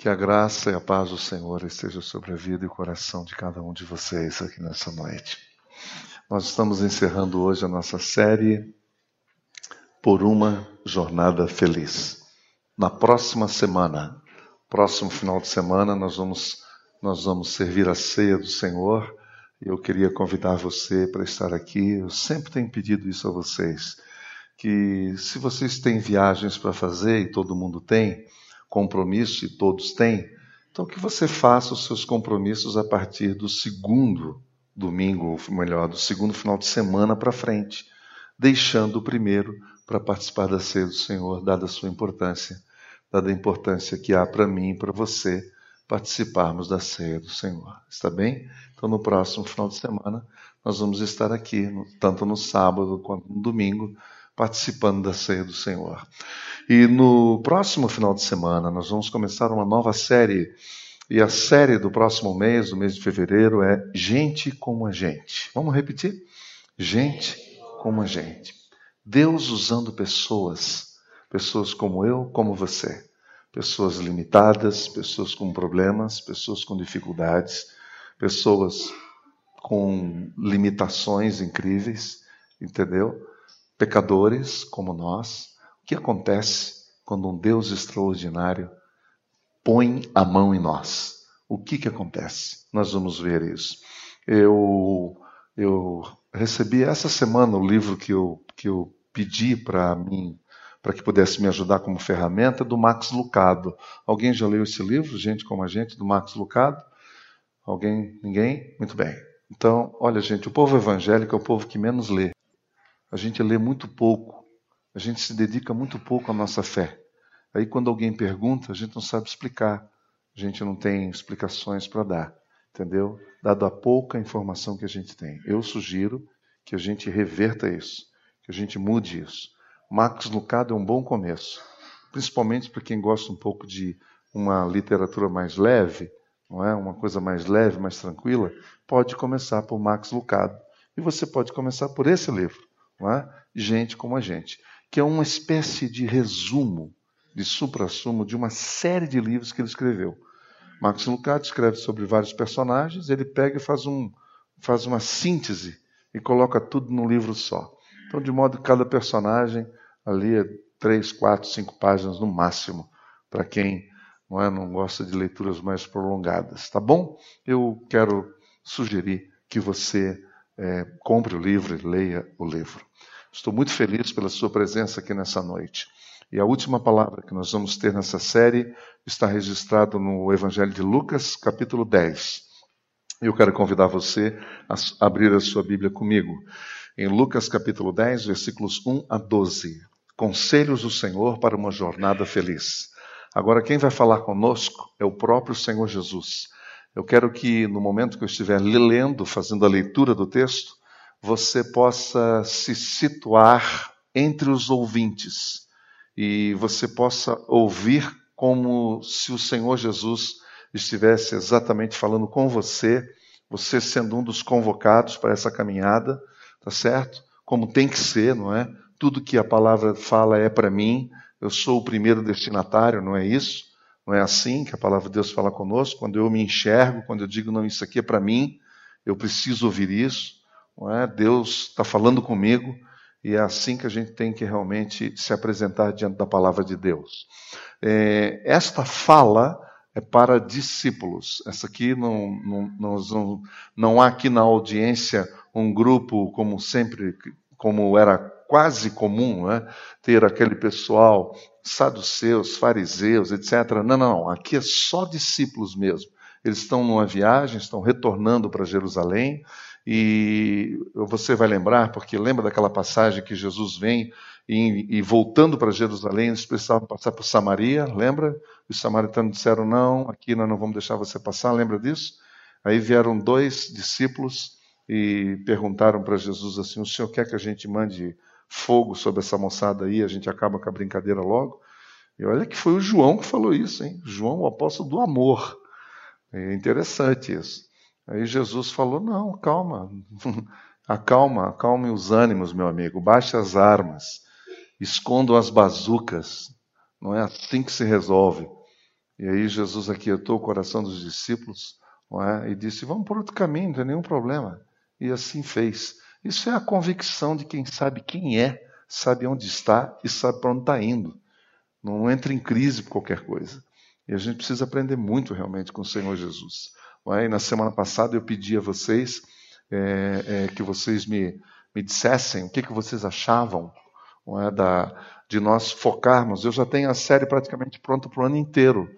Que a graça e a paz do Senhor esteja sobre a vida e o coração de cada um de vocês aqui nessa noite. Nós estamos encerrando hoje a nossa série Por uma Jornada Feliz. Na próxima semana, próximo final de semana, nós vamos, nós vamos servir a ceia do Senhor e eu queria convidar você para estar aqui. Eu sempre tenho pedido isso a vocês, que se vocês têm viagens para fazer e todo mundo tem, compromisso, e todos têm, então que você faça os seus compromissos a partir do segundo domingo, ou melhor, do segundo final de semana para frente, deixando o primeiro para participar da ceia do Senhor, dada a sua importância, dada a importância que há para mim e para você participarmos da ceia do Senhor. Está bem? Então, no próximo final de semana, nós vamos estar aqui, tanto no sábado quanto no domingo, participando da ceia do Senhor. E no próximo final de semana, nós vamos começar uma nova série. E a série do próximo mês, do mês de fevereiro, é Gente como a Gente. Vamos repetir? Gente como a gente. Deus usando pessoas, pessoas como eu, como você. Pessoas limitadas, pessoas com problemas, pessoas com dificuldades, pessoas com limitações incríveis, entendeu? Pecadores como nós, o que acontece quando um Deus extraordinário põe a mão em nós? O que, que acontece? Nós vamos ver isso. Eu, eu recebi essa semana o livro que eu, que eu pedi para mim, para que pudesse me ajudar como ferramenta, do Max Lucado. Alguém já leu esse livro, Gente como a Gente, do Max Lucado? Alguém? Ninguém? Muito bem. Então, olha, gente, o povo evangélico é o povo que menos lê a gente lê muito pouco, a gente se dedica muito pouco à nossa fé. Aí, quando alguém pergunta, a gente não sabe explicar, a gente não tem explicações para dar, entendeu? Dado a pouca informação que a gente tem. Eu sugiro que a gente reverta isso, que a gente mude isso. Max Lucado é um bom começo, principalmente para quem gosta um pouco de uma literatura mais leve, não é? Uma coisa mais leve, mais tranquila, pode começar por Max Lucado. E você pode começar por esse livro é? gente como a gente, que é uma espécie de resumo, de supra-sumo de uma série de livros que ele escreveu. Marcos Lucado escreve sobre vários personagens, ele pega e faz, um, faz uma síntese e coloca tudo num livro só. Então, de modo que cada personagem ali é três, quatro, cinco páginas no máximo, para quem não, é, não gosta de leituras mais prolongadas. Tá bom? Eu quero sugerir que você é, compre o livro e leia o livro. Estou muito feliz pela sua presença aqui nessa noite. E a última palavra que nós vamos ter nessa série está registrado no Evangelho de Lucas, capítulo 10. Eu quero convidar você a abrir a sua Bíblia comigo. Em Lucas, capítulo 10, versículos 1 a 12. Conselhos do Senhor para uma jornada feliz. Agora, quem vai falar conosco é o próprio Senhor Jesus. Eu quero que no momento que eu estiver lendo, fazendo a leitura do texto, você possa se situar entre os ouvintes e você possa ouvir como se o Senhor Jesus estivesse exatamente falando com você, você sendo um dos convocados para essa caminhada, tá certo? Como tem que ser, não é? Tudo que a palavra fala é para mim, eu sou o primeiro destinatário, não é isso? Não é assim que a palavra de Deus fala conosco? Quando eu me enxergo, quando eu digo, não, isso aqui é para mim, eu preciso ouvir isso. Não é? Deus está falando comigo e é assim que a gente tem que realmente se apresentar diante da palavra de Deus. É, esta fala é para discípulos. Essa aqui não, não, não, não há aqui na audiência um grupo como sempre, como era quase comum, né? ter aquele pessoal saduceus, fariseus, etc. Não, não, aqui é só discípulos mesmo. Eles estão numa viagem, estão retornando para Jerusalém, e você vai lembrar, porque lembra daquela passagem que Jesus vem e, e voltando para Jerusalém, eles precisavam passar por Samaria, lembra? Os samaritanos disseram: Não, aqui nós não vamos deixar você passar, lembra disso? Aí vieram dois discípulos e perguntaram para Jesus assim: O senhor quer que a gente mande fogo sobre essa moçada aí, a gente acaba com a brincadeira logo. E olha que foi o João que falou isso, hein? João, o apóstolo do amor. É interessante isso. Aí Jesus falou: não, calma, acalma, acalme os ânimos, meu amigo, baixe as armas, escondam as bazucas. Não é assim que se resolve. E aí Jesus aquietou o coração dos discípulos é? e disse: Vamos por outro caminho, não tem nenhum problema. E assim fez. Isso é a convicção de quem sabe quem é, sabe onde está e sabe para onde está indo. Não entra em crise por qualquer coisa. E a gente precisa aprender muito realmente com o Senhor Jesus. É? Na semana passada eu pedi a vocês é, é, que vocês me, me dissessem o que, que vocês achavam é, da, de nós focarmos. Eu já tenho a série praticamente pronta para o ano inteiro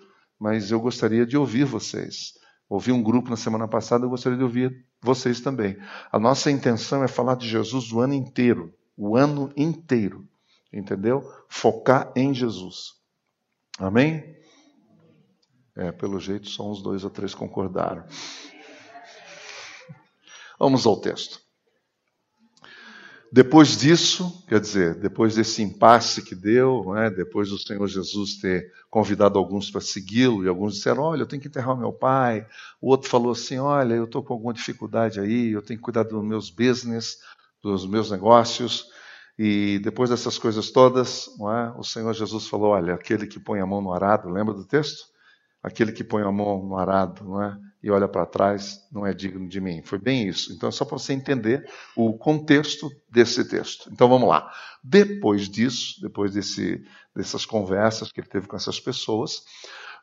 mas eu gostaria de ouvir vocês. Ouvi um grupo na semana passada, eu gostaria de ouvir vocês também. A nossa intenção é falar de Jesus o ano inteiro, o ano inteiro, entendeu? Focar em Jesus. Amém? É, pelo jeito, só uns dois ou três concordaram. Vamos ao texto. Depois disso, quer dizer, depois desse impasse que deu, né, depois do Senhor Jesus ter convidado alguns para segui-lo, e alguns disseram: Olha, eu tenho que enterrar meu pai. O outro falou assim: Olha, eu estou com alguma dificuldade aí, eu tenho que cuidar dos meus business, dos meus negócios. E depois dessas coisas todas, é, o Senhor Jesus falou: Olha, aquele que põe a mão no arado, lembra do texto? Aquele que põe a mão no arado, não é? E olha para trás, não é digno de mim. Foi bem isso. Então, é só para você entender o contexto desse texto. Então, vamos lá. Depois disso, depois desse, dessas conversas que ele teve com essas pessoas,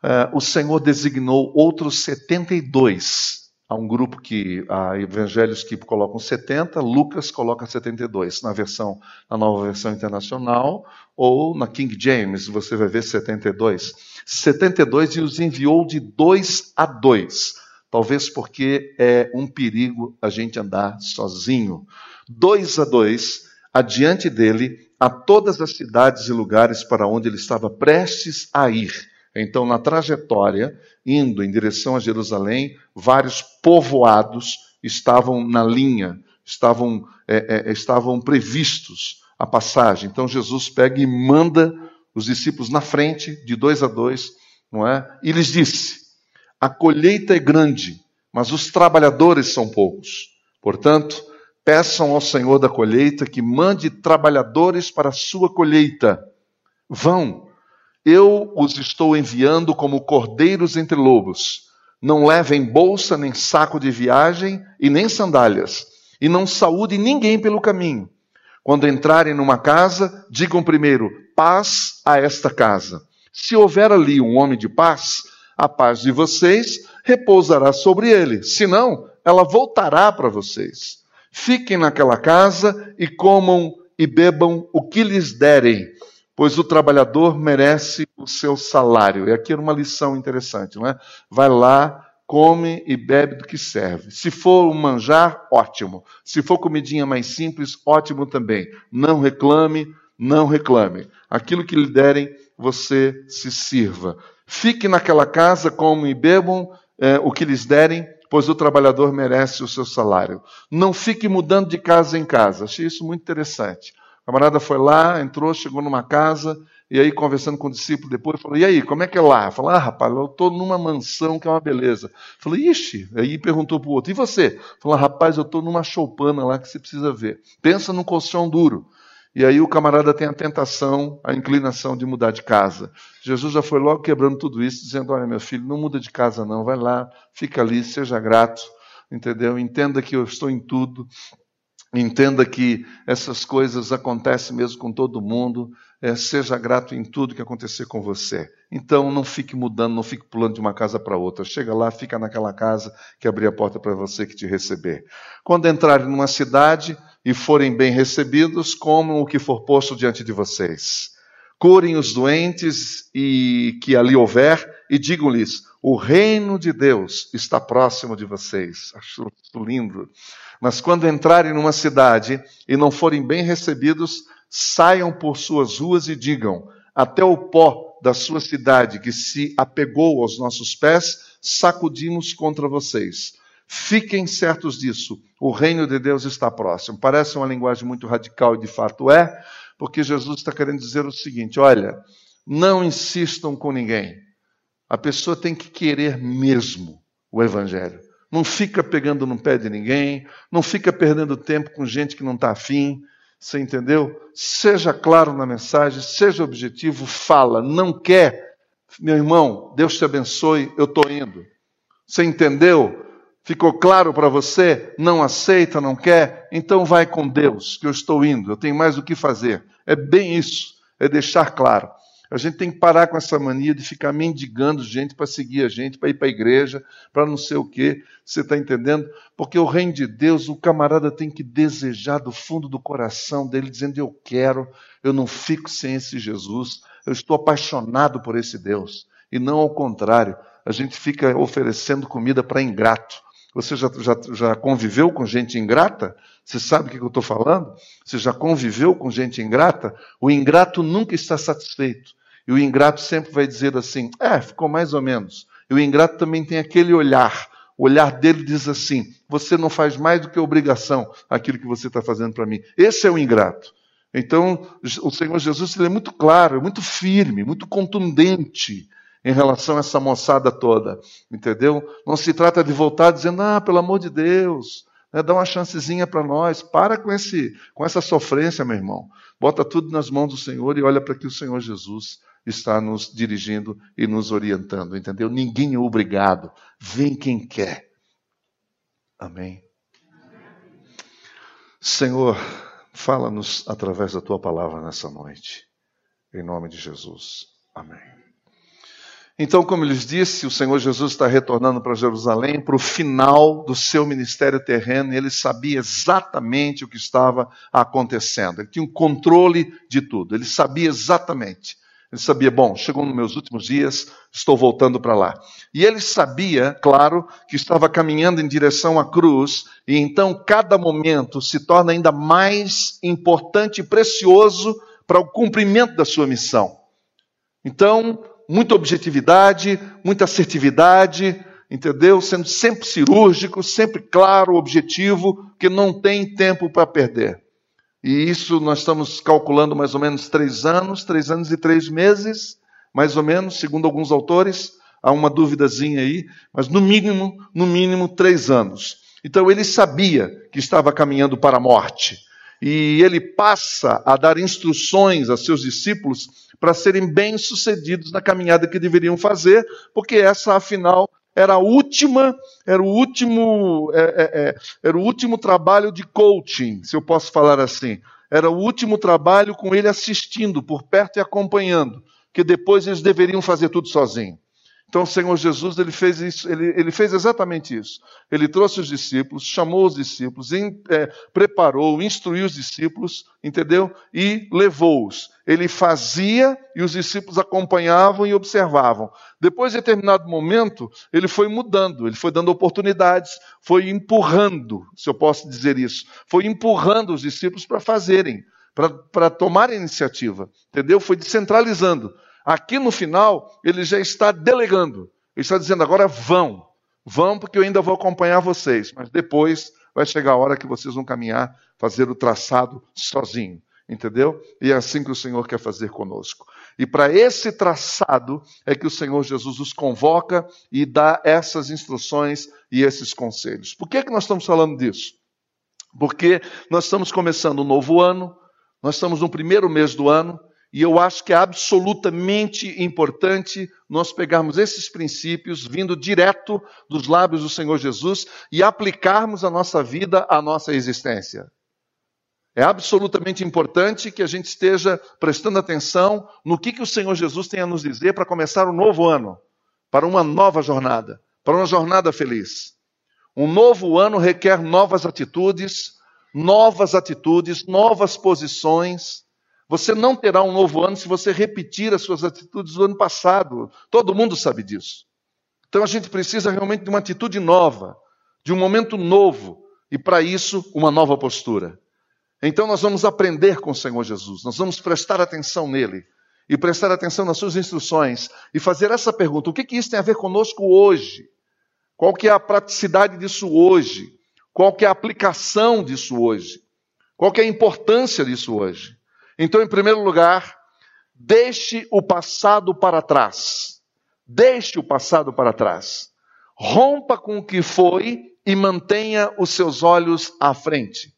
uh, o Senhor designou outros 72. Há um grupo que, há evangelhos que colocam 70, Lucas coloca 72. Na versão, na nova versão internacional, ou na King James, você vai ver 72. 72 e os enviou de dois a dois Talvez porque é um perigo a gente andar sozinho. Dois a dois, adiante dele, a todas as cidades e lugares para onde ele estava prestes a ir. Então, na trajetória, indo em direção a Jerusalém, vários povoados estavam na linha, estavam, é, é, estavam previstos a passagem. Então, Jesus pega e manda os discípulos na frente, de dois a dois, não é? E lhes disse: a colheita é grande, mas os trabalhadores são poucos. Portanto, peçam ao Senhor da colheita que mande trabalhadores para a sua colheita. Vão, eu os estou enviando como cordeiros entre lobos. Não levem bolsa, nem saco de viagem e nem sandálias, e não saúde ninguém pelo caminho. Quando entrarem numa casa, digam primeiro: paz a esta casa. Se houver ali um homem de paz, a paz de vocês repousará sobre ele, senão ela voltará para vocês. Fiquem naquela casa e comam e bebam o que lhes derem, pois o trabalhador merece o seu salário. E aqui era uma lição interessante, não é? Vai lá, come e bebe do que serve. Se for um manjar, ótimo. Se for comidinha mais simples, ótimo também. Não reclame, não reclame. Aquilo que lhe derem, você se sirva. Fique naquela casa, comam e bebam é, o que lhes derem, pois o trabalhador merece o seu salário. Não fique mudando de casa em casa. Achei isso muito interessante. O camarada foi lá, entrou, chegou numa casa, e aí conversando com o discípulo depois, falou, e aí, como é que é lá? Falou, ah, rapaz, eu estou numa mansão que é uma beleza. Falei, ixi, aí perguntou para o outro, e você? Falou, rapaz, eu estou numa choupana lá que você precisa ver. Pensa num colchão duro. E aí o camarada tem a tentação, a inclinação de mudar de casa. Jesus já foi logo quebrando tudo isso, dizendo: Olha, meu filho, não muda de casa, não, vai lá, fica ali, seja grato, entendeu? Entenda que eu estou em tudo, entenda que essas coisas acontecem mesmo com todo mundo, é, seja grato em tudo que acontecer com você. Então não fique mudando, não fique pulando de uma casa para outra. Chega lá, fica naquela casa que abrir a porta para você que te receber. Quando entrarem numa cidade, e forem bem recebidos, comam o que for posto diante de vocês. Curem os doentes e que ali houver, e digam-lhes: o reino de Deus está próximo de vocês. Acho lindo. Mas quando entrarem numa cidade e não forem bem recebidos, saiam por suas ruas e digam: até o pó da sua cidade que se apegou aos nossos pés, sacudimos contra vocês. Fiquem certos disso, o reino de Deus está próximo. Parece uma linguagem muito radical e de fato é, porque Jesus está querendo dizer o seguinte: olha, não insistam com ninguém. A pessoa tem que querer mesmo o Evangelho. Não fica pegando no pé de ninguém, não fica perdendo tempo com gente que não está afim. Você entendeu? Seja claro na mensagem, seja objetivo, fala. Não quer, Meu irmão, Deus te abençoe, eu estou indo. Você entendeu? Ficou claro para você? Não aceita, não quer? Então vai com Deus, que eu estou indo, eu tenho mais o que fazer. É bem isso, é deixar claro. A gente tem que parar com essa mania de ficar mendigando gente para seguir a gente, para ir para a igreja, para não sei o quê. Você está entendendo? Porque o reino de Deus, o camarada tem que desejar do fundo do coração dele, dizendo: Eu quero, eu não fico sem esse Jesus, eu estou apaixonado por esse Deus. E não ao contrário, a gente fica oferecendo comida para ingrato. Você já, já, já conviveu com gente ingrata? Você sabe o que eu estou falando? Você já conviveu com gente ingrata? O ingrato nunca está satisfeito. E o ingrato sempre vai dizer assim: é, ficou mais ou menos. E o ingrato também tem aquele olhar. O olhar dele diz assim: você não faz mais do que obrigação aquilo que você está fazendo para mim. Esse é o ingrato. Então, o Senhor Jesus ele é muito claro, muito firme, muito contundente em relação a essa moçada toda, entendeu? Não se trata de voltar dizendo, ah, pelo amor de Deus, né, dá uma chancezinha para nós, para com, esse, com essa sofrência, meu irmão. Bota tudo nas mãos do Senhor e olha para que o Senhor Jesus está nos dirigindo e nos orientando, entendeu? Ninguém é obrigado, vem quem quer. Amém. Senhor, fala-nos através da tua palavra nessa noite, em nome de Jesus. Amém. Então, como eu lhes disse, o Senhor Jesus está retornando para Jerusalém para o final do seu ministério terreno e ele sabia exatamente o que estava acontecendo. Ele tinha um controle de tudo, ele sabia exatamente. Ele sabia, bom, chegou nos meus últimos dias, estou voltando para lá. E ele sabia, claro, que estava caminhando em direção à cruz, e então cada momento se torna ainda mais importante e precioso para o cumprimento da sua missão. Então, muita objetividade, muita assertividade, entendeu? Sendo sempre cirúrgico, sempre claro, objetivo, que não tem tempo para perder. E isso nós estamos calculando mais ou menos três anos, três anos e três meses, mais ou menos, segundo alguns autores. Há uma duvidazinha aí, mas no mínimo, no mínimo três anos. Então ele sabia que estava caminhando para a morte. E ele passa a dar instruções a seus discípulos para serem bem-sucedidos na caminhada que deveriam fazer, porque essa, afinal, era a última, era o último, é, é, é, era o último trabalho de coaching, se eu posso falar assim. Era o último trabalho com ele assistindo por perto e acompanhando, que depois eles deveriam fazer tudo sozinhos. Então o Senhor Jesus ele fez isso, ele, ele fez exatamente isso. Ele trouxe os discípulos, chamou os discípulos, in, é, preparou, instruiu os discípulos, entendeu? E levou-os. Ele fazia e os discípulos acompanhavam e observavam. Depois de determinado momento, ele foi mudando, ele foi dando oportunidades, foi empurrando, se eu posso dizer isso, foi empurrando os discípulos para fazerem, para tomar iniciativa, entendeu? Foi descentralizando. Aqui no final, ele já está delegando. Ele está dizendo: agora vão, vão, porque eu ainda vou acompanhar vocês, mas depois vai chegar a hora que vocês vão caminhar, fazer o traçado sozinho. Entendeu? E é assim que o Senhor quer fazer conosco. E para esse traçado é que o Senhor Jesus os convoca e dá essas instruções e esses conselhos. Por que, que nós estamos falando disso? Porque nós estamos começando um novo ano, nós estamos no primeiro mês do ano, e eu acho que é absolutamente importante nós pegarmos esses princípios vindo direto dos lábios do Senhor Jesus e aplicarmos a nossa vida, a nossa existência. É absolutamente importante que a gente esteja prestando atenção no que, que o Senhor Jesus tem a nos dizer para começar um novo ano, para uma nova jornada, para uma jornada feliz. Um novo ano requer novas atitudes, novas atitudes, novas posições você não terá um novo ano se você repetir as suas atitudes do ano passado. Todo mundo sabe disso. Então a gente precisa realmente de uma atitude nova, de um momento novo, e para isso, uma nova postura. Então nós vamos aprender com o Senhor Jesus, nós vamos prestar atenção nele e prestar atenção nas suas instruções e fazer essa pergunta: o que, que isso tem a ver conosco hoje? Qual que é a praticidade disso hoje? Qual que é a aplicação disso hoje? Qual que é a importância disso hoje? Então, em primeiro lugar, deixe o passado para trás. Deixe o passado para trás. Rompa com o que foi e mantenha os seus olhos à frente.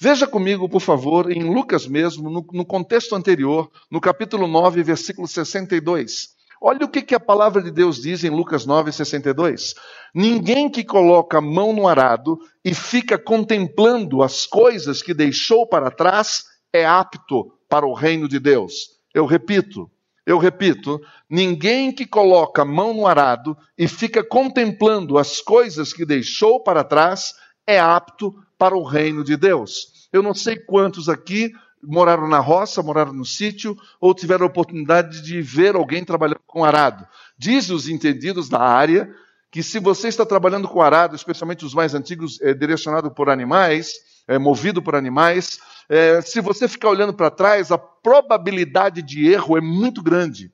Veja comigo, por favor, em Lucas mesmo, no, no, contexto anterior, no capítulo 9, versículo 62. Olha o que, que a palavra de Deus diz em Lucas 9, 62. Ninguém que coloca a mão no arado e fica contemplando as coisas que deixou para trás é apto para o reino de Deus. Eu repito, eu repito, ninguém que coloca a mão no arado e fica contemplando as coisas que deixou para trás é apto para o reino de Deus. Eu não sei quantos aqui moraram na roça, moraram no sítio, ou tiveram a oportunidade de ver alguém trabalhando com arado. Diz os entendidos da área que se você está trabalhando com arado, especialmente os mais antigos, é, direcionado por animais, é, movido por animais, é, se você ficar olhando para trás, a probabilidade de erro é muito grande.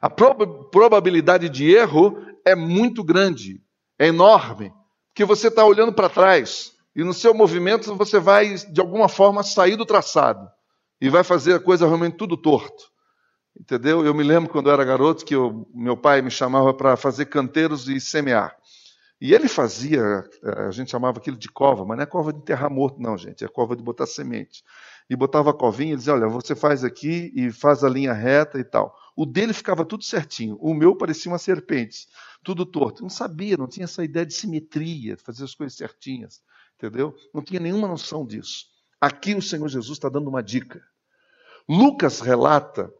A prob probabilidade de erro é muito grande, é enorme, porque você está olhando para trás e no seu movimento você vai, de alguma forma, sair do traçado e vai fazer a coisa realmente tudo torto. Entendeu? Eu me lembro quando eu era garoto que eu, meu pai me chamava para fazer canteiros e semear. E ele fazia, eh, a gente chamava aquilo de cova, mas não é cova de enterrar morto, não, gente, é cova de botar semente. E botava a covinha e dizia: Olha, você faz aqui e faz a linha reta e tal. O dele ficava tudo certinho, o meu parecia uma serpente, tudo torto. Não sabia, não tinha essa ideia de simetria, de fazer as coisas certinhas, entendeu? Não tinha nenhuma noção disso. Aqui o Senhor Jesus está dando uma dica. Lucas relata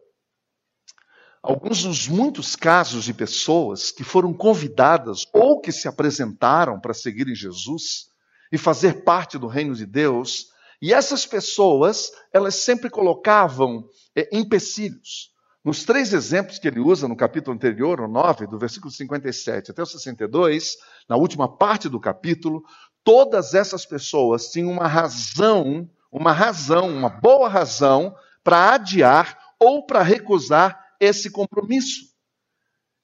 alguns dos muitos casos de pessoas que foram convidadas ou que se apresentaram para seguirem Jesus e fazer parte do reino de Deus, e essas pessoas, elas sempre colocavam é, empecilhos. Nos três exemplos que ele usa no capítulo anterior, o 9, do versículo 57 até o 62, na última parte do capítulo, todas essas pessoas tinham uma razão, uma razão, uma boa razão para adiar ou para recusar esse compromisso.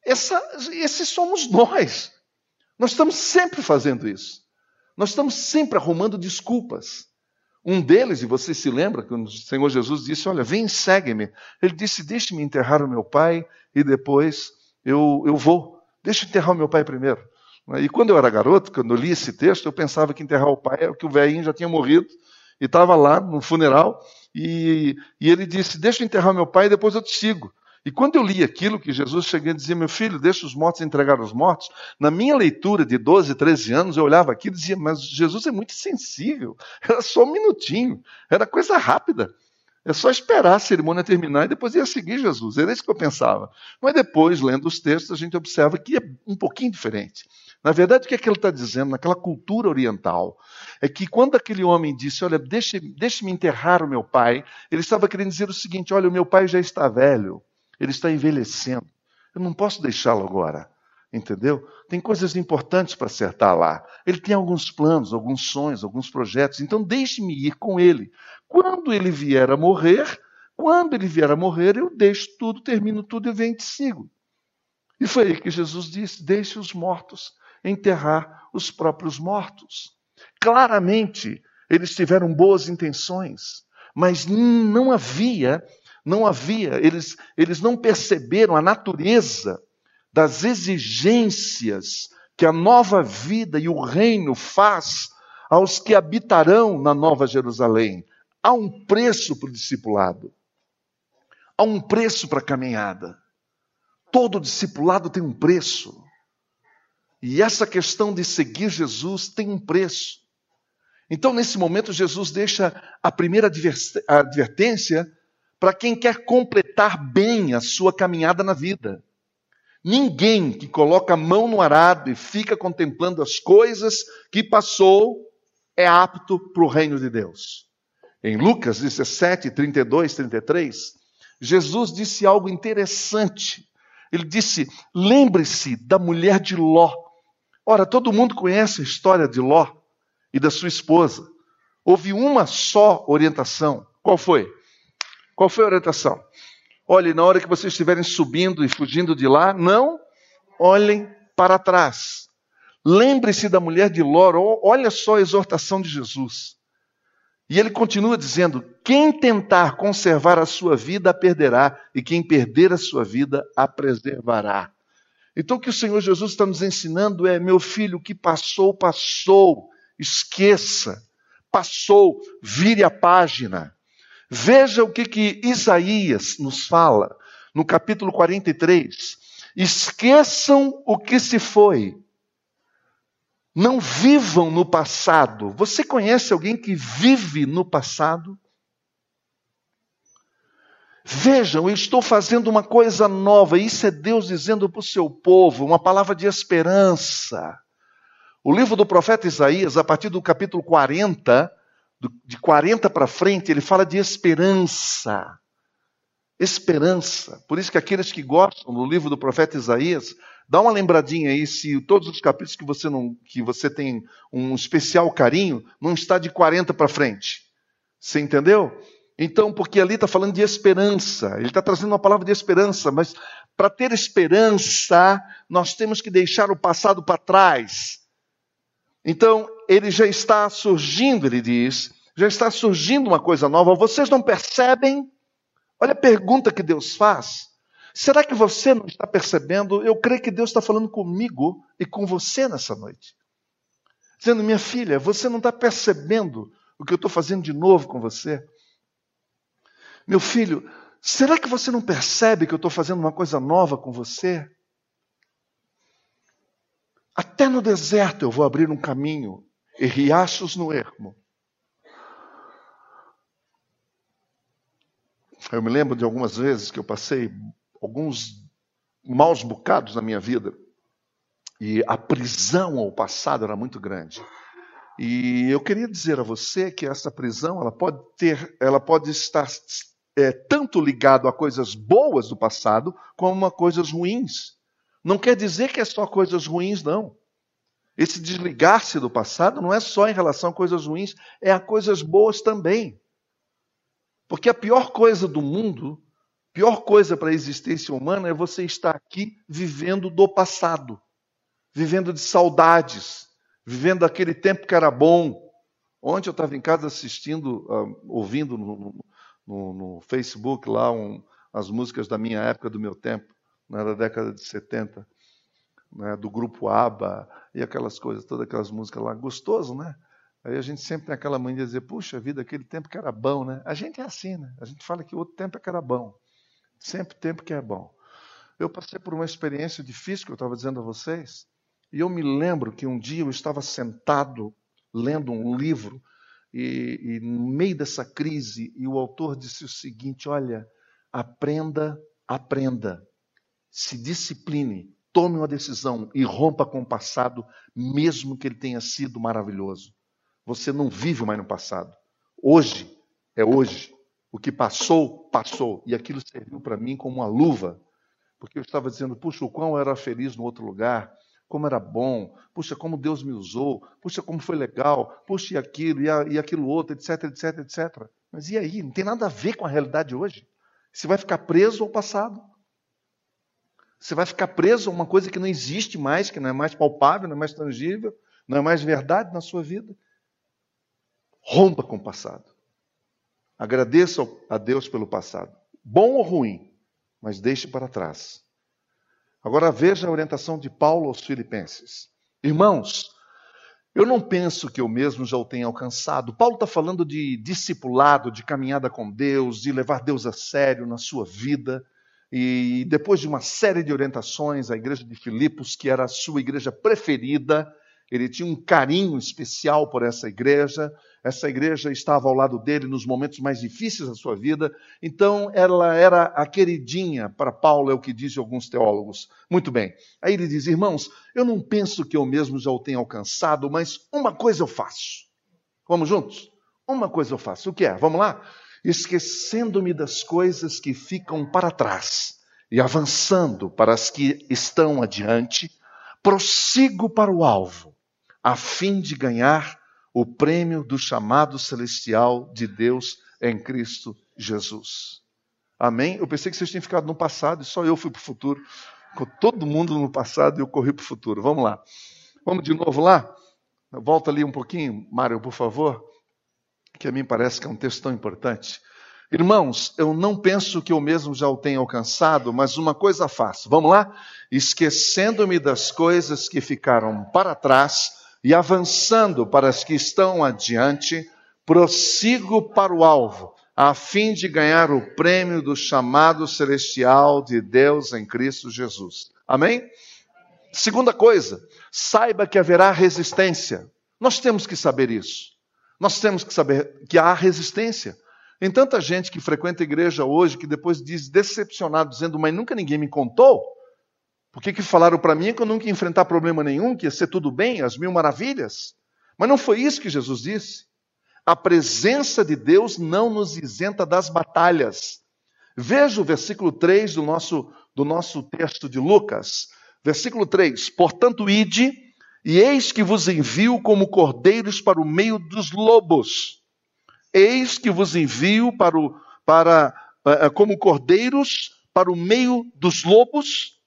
Essa, esse somos nós. Nós estamos sempre fazendo isso. Nós estamos sempre arrumando desculpas. Um deles, e você se lembra, quando o Senhor Jesus disse: Olha, vem, segue-me. Ele disse: Deixe-me enterrar o meu pai e depois eu, eu vou. Deixa eu enterrar o meu pai primeiro. E quando eu era garoto, quando eu li esse texto, eu pensava que enterrar o pai era que o velhinho já tinha morrido e estava lá no funeral. E, e ele disse: Deixa eu enterrar meu pai e depois eu te sigo. E quando eu li aquilo que Jesus chegou e dizia, meu filho, deixa os mortos entregar os mortos, na minha leitura de 12, 13 anos, eu olhava aqui e dizia, mas Jesus é muito sensível, era só um minutinho, era coisa rápida. É só esperar a cerimônia terminar e depois ia seguir Jesus. Era isso que eu pensava. Mas depois, lendo os textos, a gente observa que é um pouquinho diferente. Na verdade, o que, é que ele está dizendo naquela cultura oriental? É que quando aquele homem disse, olha, deixe-me deixe enterrar o meu pai, ele estava querendo dizer o seguinte, olha, o meu pai já está velho, ele está envelhecendo. Eu não posso deixá-lo agora. Entendeu? Tem coisas importantes para acertar lá. Ele tem alguns planos, alguns sonhos, alguns projetos. Então deixe-me ir com ele. Quando ele vier a morrer, quando ele vier a morrer, eu deixo tudo, termino tudo e venho e te sigo. E foi aí que Jesus disse: deixe os mortos enterrar os próprios mortos. Claramente, eles tiveram boas intenções, mas não havia não havia, eles, eles não perceberam a natureza das exigências que a nova vida e o reino faz aos que habitarão na Nova Jerusalém. Há um preço para o discipulado. Há um preço para a caminhada. Todo discipulado tem um preço. E essa questão de seguir Jesus tem um preço. Então, nesse momento, Jesus deixa a primeira advertência para quem quer completar bem a sua caminhada na vida. Ninguém que coloca a mão no arado e fica contemplando as coisas que passou é apto para o reino de Deus. Em Lucas 17, 32, 33, Jesus disse algo interessante. Ele disse: lembre-se da mulher de Ló. Ora, todo mundo conhece a história de Ló e da sua esposa. Houve uma só orientação. Qual foi? Qual foi a orientação? Olhe, na hora que vocês estiverem subindo e fugindo de lá, não olhem para trás. Lembre-se da mulher de Ló, olha só a exortação de Jesus. E ele continua dizendo: quem tentar conservar a sua vida a perderá, e quem perder a sua vida a preservará. Então, o que o Senhor Jesus está nos ensinando é: meu filho, o que passou, passou, esqueça, passou, vire a página. Veja o que, que Isaías nos fala. no capítulo 43. Esqueçam o que se foi. Não vivam no passado. Você conhece alguém que vive no passado? Vejam, eu estou fazendo uma coisa nova. Isso é Deus dizendo para o seu povo, uma palavra de esperança. O livro do profeta Isaías, a partir do capítulo 40, de 40 para frente, ele fala de esperança. Esperança. Por isso que aqueles que gostam do livro do profeta Isaías, dá uma lembradinha aí se todos os capítulos que você não que você tem um especial carinho, não está de 40 para frente. Você entendeu? Então, porque ali está falando de esperança, ele está trazendo uma palavra de esperança, mas para ter esperança, nós temos que deixar o passado para trás. Então, ele já está surgindo, ele diz, já está surgindo uma coisa nova. Vocês não percebem? Olha a pergunta que Deus faz. Será que você não está percebendo? Eu creio que Deus está falando comigo e com você nessa noite. Dizendo, minha filha, você não está percebendo o que eu estou fazendo de novo com você? Meu filho, será que você não percebe que eu estou fazendo uma coisa nova com você? Até no deserto eu vou abrir um caminho e riachos no ermo. Eu me lembro de algumas vezes que eu passei alguns maus bocados na minha vida e a prisão ao passado era muito grande. E eu queria dizer a você que essa prisão ela pode ter, ela pode estar é, tanto ligado a coisas boas do passado como a coisas ruins. Não quer dizer que é só coisas ruins, não. Esse desligar-se do passado não é só em relação a coisas ruins, é a coisas boas também. Porque a pior coisa do mundo, pior coisa para a existência humana é você estar aqui vivendo do passado, vivendo de saudades, vivendo aquele tempo que era bom. Ontem eu estava em casa assistindo, uh, ouvindo no, no, no Facebook lá um, as músicas da minha época, do meu tempo, né, da década de 70, né, do grupo ABBA e aquelas coisas, todas aquelas músicas lá, gostoso, né? Aí a gente sempre tem aquela mania de dizer, puxa vida, aquele tempo que era bom, né? A gente é assim, né? A gente fala que o outro tempo é que era bom. Sempre tempo que é bom. Eu passei por uma experiência difícil que eu estava dizendo a vocês, e eu me lembro que um dia eu estava sentado lendo um livro e, e no meio dessa crise, e o autor disse o seguinte: olha, aprenda, aprenda, se discipline, tome uma decisão e rompa com o passado, mesmo que ele tenha sido maravilhoso. Você não vive mais no passado. Hoje é hoje. O que passou, passou. E aquilo serviu para mim como uma luva. Porque eu estava dizendo, puxa, o quão eu era feliz no outro lugar como era bom, puxa, como Deus me usou, puxa, como foi legal, puxa, e aquilo, e, a, e aquilo outro, etc, etc, etc. Mas e aí? Não tem nada a ver com a realidade hoje. Você vai ficar preso ao passado. Você vai ficar preso a uma coisa que não existe mais, que não é mais palpável, não é mais tangível, não é mais verdade na sua vida. Rompa com o passado. Agradeça a Deus pelo passado. Bom ou ruim, mas deixe para trás. Agora veja a orientação de Paulo aos Filipenses. Irmãos, eu não penso que eu mesmo já o tenha alcançado. Paulo está falando de discipulado, de caminhada com Deus, de levar Deus a sério na sua vida. E depois de uma série de orientações, a igreja de Filipos, que era a sua igreja preferida, ele tinha um carinho especial por essa igreja, essa igreja estava ao lado dele nos momentos mais difíceis da sua vida, então ela era a queridinha para Paulo, é o que dizem alguns teólogos. Muito bem. Aí ele diz: Irmãos, eu não penso que eu mesmo já o tenha alcançado, mas uma coisa eu faço. Vamos juntos? Uma coisa eu faço. O que é? Vamos lá? Esquecendo-me das coisas que ficam para trás e avançando para as que estão adiante, prossigo para o alvo a fim de ganhar o prêmio do chamado celestial de Deus em Cristo Jesus. Amém? Eu pensei que vocês tinham ficado no passado e só eu fui para o futuro. Com todo mundo no passado e eu corri para o futuro. Vamos lá. Vamos de novo lá? Volta ali um pouquinho, Mário, por favor, que a mim parece que é um texto tão importante. Irmãos, eu não penso que eu mesmo já o tenha alcançado, mas uma coisa faço. Vamos lá? Esquecendo-me das coisas que ficaram para trás e avançando para as que estão adiante, prossigo para o alvo, a fim de ganhar o prêmio do chamado celestial de Deus em Cristo Jesus. Amém? Segunda coisa, saiba que haverá resistência. Nós temos que saber isso. Nós temos que saber que há resistência. Tem tanta gente que frequenta a igreja hoje que depois diz decepcionado, dizendo, mas nunca ninguém me contou. Por que, falaram para mim que eu nunca ia enfrentar problema nenhum, que ia ser tudo bem, as mil maravilhas? Mas não foi isso que Jesus disse. A presença de Deus não nos isenta das batalhas. Veja o versículo 3 do nosso, do nosso texto de Lucas. Versículo 3: Portanto, ide, e eis que vos envio como cordeiros para o meio dos lobos. Eis que vos envio para, o, para eh, como cordeiros para o meio dos lobos.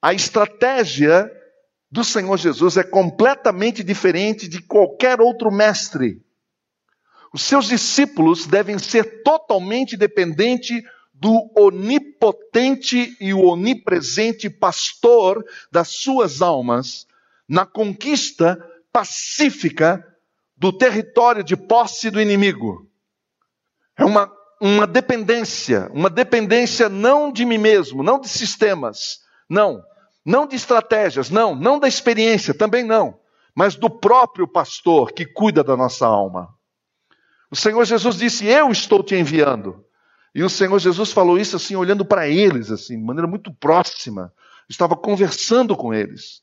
A estratégia do Senhor Jesus é completamente diferente de qualquer outro mestre. Os seus discípulos devem ser totalmente dependentes do onipotente e onipresente pastor das suas almas na conquista pacífica do território de posse do inimigo. É uma, uma dependência, uma dependência não de mim mesmo, não de sistemas, não, não de estratégias, não, não da experiência, também não, mas do próprio pastor que cuida da nossa alma. O Senhor Jesus disse: Eu estou te enviando. E o Senhor Jesus falou isso assim, olhando para eles, assim, de maneira muito próxima. Estava conversando com eles,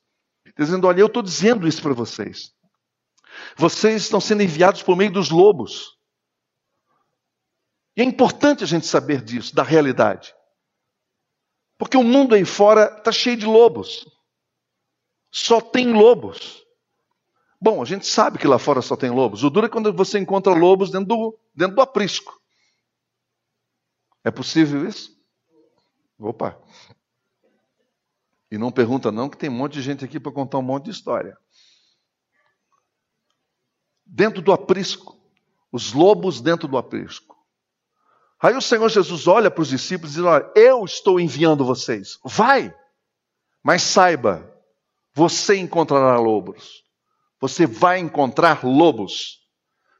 dizendo: Olha, eu estou dizendo isso para vocês. Vocês estão sendo enviados por meio dos lobos. E é importante a gente saber disso, da realidade. Porque o mundo aí fora está cheio de lobos. Só tem lobos. Bom, a gente sabe que lá fora só tem lobos. O duro é quando você encontra lobos dentro do, dentro do aprisco. É possível isso? Opa! E não pergunta não, que tem um monte de gente aqui para contar um monte de história. Dentro do aprisco. Os lobos dentro do aprisco. Aí o Senhor Jesus olha para os discípulos e diz: Olha, eu estou enviando vocês. Vai! Mas saiba, você encontrará lobos. Você vai encontrar lobos,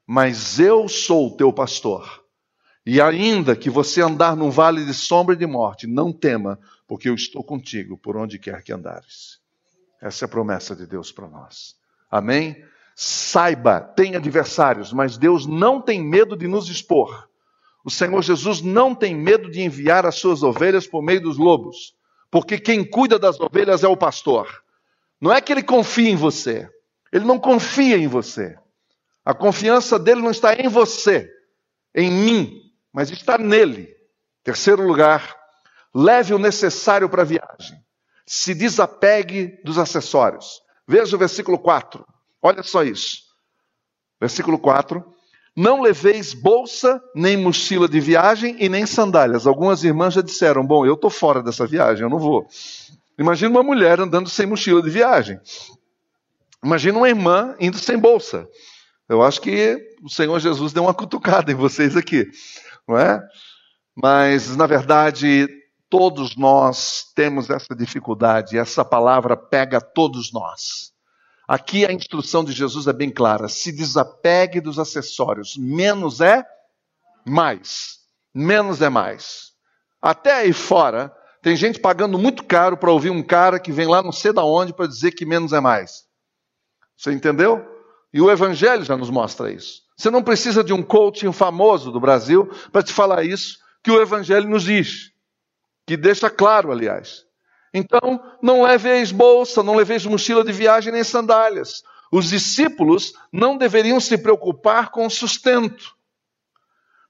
mas eu sou o teu pastor. E ainda que você andar num vale de sombra e de morte, não tema, porque eu estou contigo por onde quer que andares. Essa é a promessa de Deus para nós. Amém? Saiba, tem adversários, mas Deus não tem medo de nos expor. O Senhor Jesus não tem medo de enviar as suas ovelhas por meio dos lobos, porque quem cuida das ovelhas é o pastor. Não é que ele confia em você, ele não confia em você. A confiança dele não está em você, em mim, mas está nele. Terceiro lugar, leve o necessário para a viagem. Se desapegue dos acessórios. Veja o versículo 4. Olha só isso. Versículo 4. Não leveis bolsa, nem mochila de viagem e nem sandálias. Algumas irmãs já disseram: Bom, eu estou fora dessa viagem, eu não vou. Imagina uma mulher andando sem mochila de viagem. Imagina uma irmã indo sem bolsa. Eu acho que o Senhor Jesus deu uma cutucada em vocês aqui, não é? Mas, na verdade, todos nós temos essa dificuldade, essa palavra pega todos nós. Aqui a instrução de Jesus é bem clara: se desapegue dos acessórios, menos é mais. Menos é mais. Até aí fora, tem gente pagando muito caro para ouvir um cara que vem lá não sei da onde para dizer que menos é mais. Você entendeu? E o Evangelho já nos mostra isso. Você não precisa de um coaching famoso do Brasil para te falar isso, que o Evangelho nos diz. Que deixa claro, aliás. Então, não leveis bolsa, não leveis mochila de viagem nem sandálias. Os discípulos não deveriam se preocupar com o sustento,